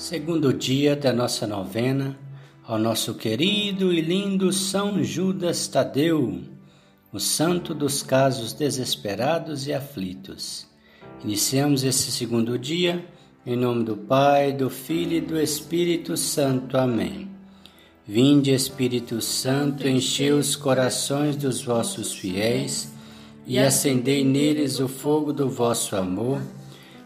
Segundo dia da nossa novena, ao nosso querido e lindo São Judas Tadeu, o santo dos casos desesperados e aflitos. Iniciamos esse segundo dia em nome do Pai, do Filho e do Espírito Santo. Amém. Vinde, Espírito Santo, enchei os corações dos vossos fiéis e acendei neles o fogo do vosso amor.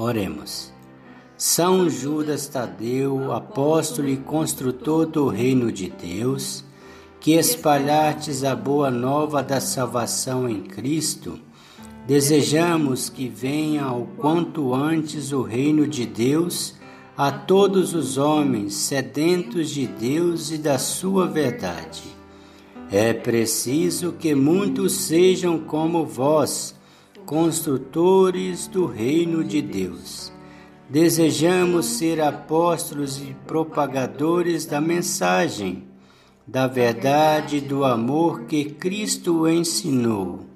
Oremos. São Judas Tadeu, apóstolo e construtor do reino de Deus, que espalhastes a boa nova da salvação em Cristo, desejamos que venha o quanto antes o reino de Deus a todos os homens sedentos de Deus e da sua verdade. É preciso que muitos sejam como vós, construtores do reino de Deus. Desejamos ser apóstolos e propagadores da mensagem, da verdade e do amor que Cristo ensinou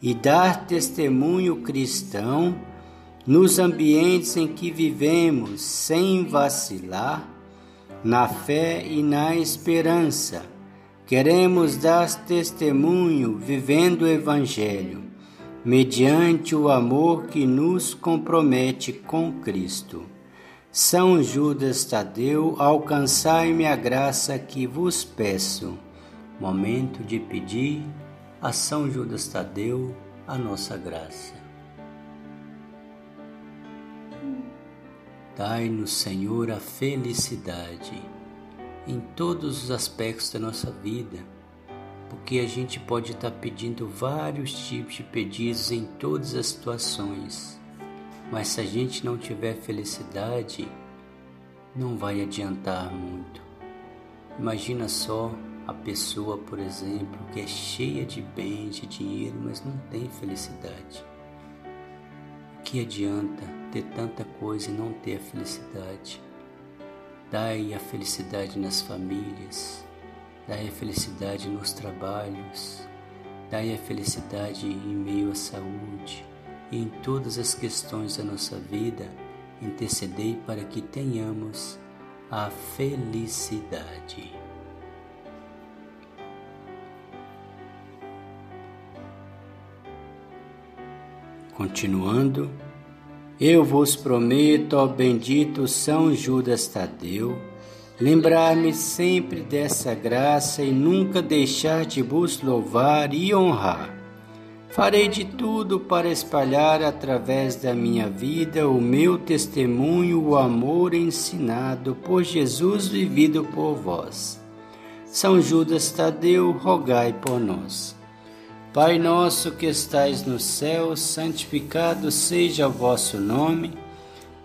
e dar testemunho cristão nos ambientes em que vivemos sem vacilar, na fé e na esperança. Queremos dar testemunho vivendo o Evangelho mediante o amor que nos compromete com Cristo. São Judas Tadeu, alcançai-me a graça que vos peço. Momento de pedir a São Judas Tadeu a nossa graça. Dai-nos, Senhor, a felicidade em todos os aspectos da nossa vida porque a gente pode estar tá pedindo vários tipos de pedidos em todas as situações, mas se a gente não tiver felicidade, não vai adiantar muito. Imagina só a pessoa, por exemplo, que é cheia de bens, de dinheiro, mas não tem felicidade. O que adianta ter tanta coisa e não ter a felicidade? Dai a felicidade nas famílias, Dai a felicidade nos trabalhos, dai a felicidade em meio à saúde e em todas as questões da nossa vida, intercedei para que tenhamos a felicidade. Continuando, eu vos prometo, ó bendito São Judas Tadeu, Lembrar-me sempre dessa graça e nunca deixar de vos louvar e honrar. Farei de tudo para espalhar através da minha vida o meu testemunho, o amor ensinado por Jesus vivido por vós. São Judas Tadeu, rogai por nós. Pai nosso que estais no céu, santificado seja o vosso nome.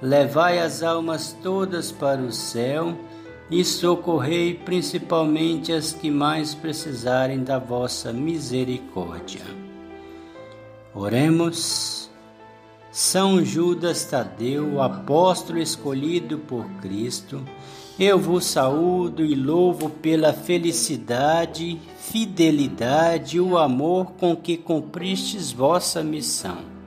levai as almas todas para o céu e socorrei principalmente as que mais precisarem da vossa misericórdia. Oremos. São Judas Tadeu, apóstolo escolhido por Cristo, Eu vos saúdo e louvo pela felicidade, fidelidade e o amor com que cumpristes vossa missão.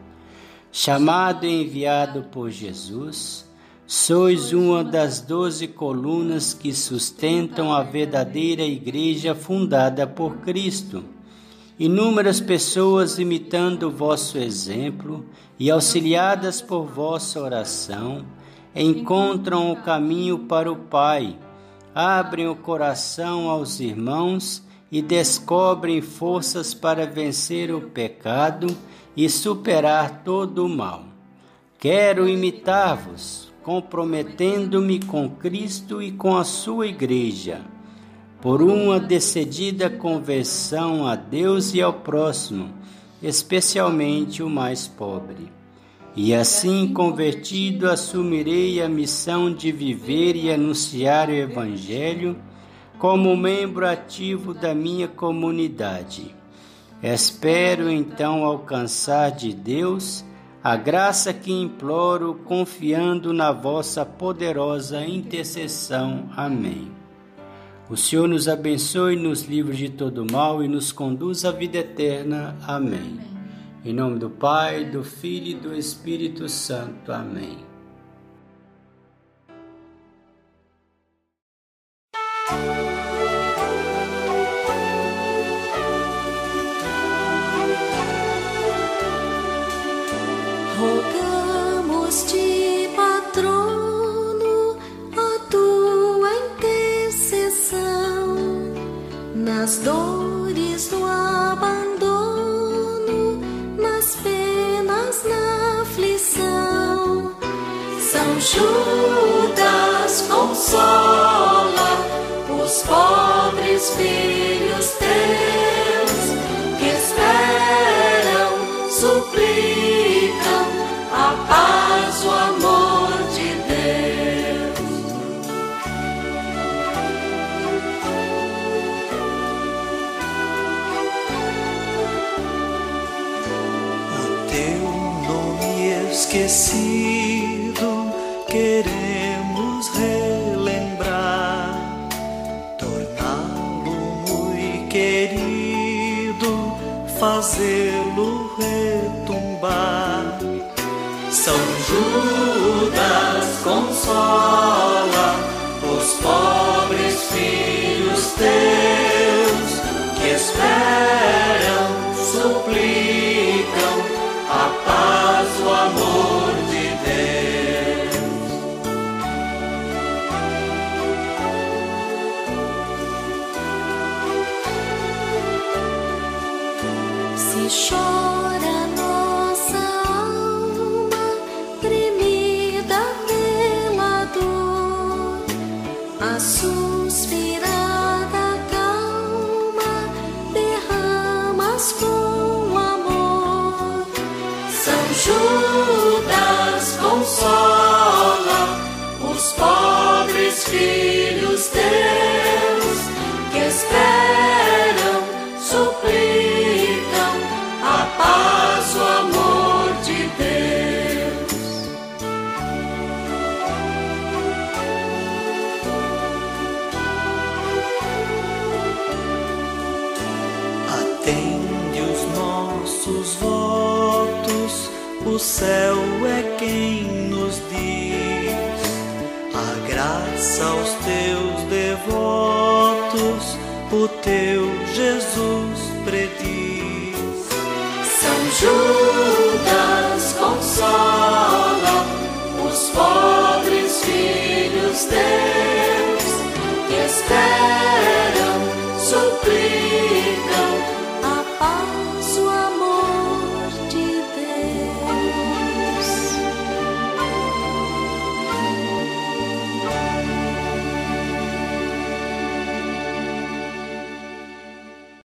Chamado e enviado por Jesus, sois uma das doze colunas que sustentam a verdadeira igreja fundada por Cristo. Inúmeras pessoas imitando o vosso exemplo e auxiliadas por vossa oração, encontram o caminho para o Pai, abrem o coração aos irmãos e descobrem forças para vencer o pecado e superar todo o mal. Quero imitar-vos, comprometendo-me com Cristo e com a sua Igreja, por uma decidida conversão a Deus e ao próximo, especialmente o mais pobre. E assim, convertido, assumirei a missão de viver e anunciar o Evangelho como membro ativo da minha comunidade. Espero então alcançar de Deus a graça que imploro, confiando na vossa poderosa intercessão. Amém. O Senhor nos abençoe, nos livre de todo mal e nos conduz à vida eterna. Amém. Em nome do Pai, do Filho e do Espírito Santo. Amém. Judas consola os pobres filhos fazê-lo retumbar. São Judas consola Judas consola os pobres filhos o céu é quem nos diz a graça aos teus devotos, o teu Jesus prediz. São Judas consola os pobres filhos teus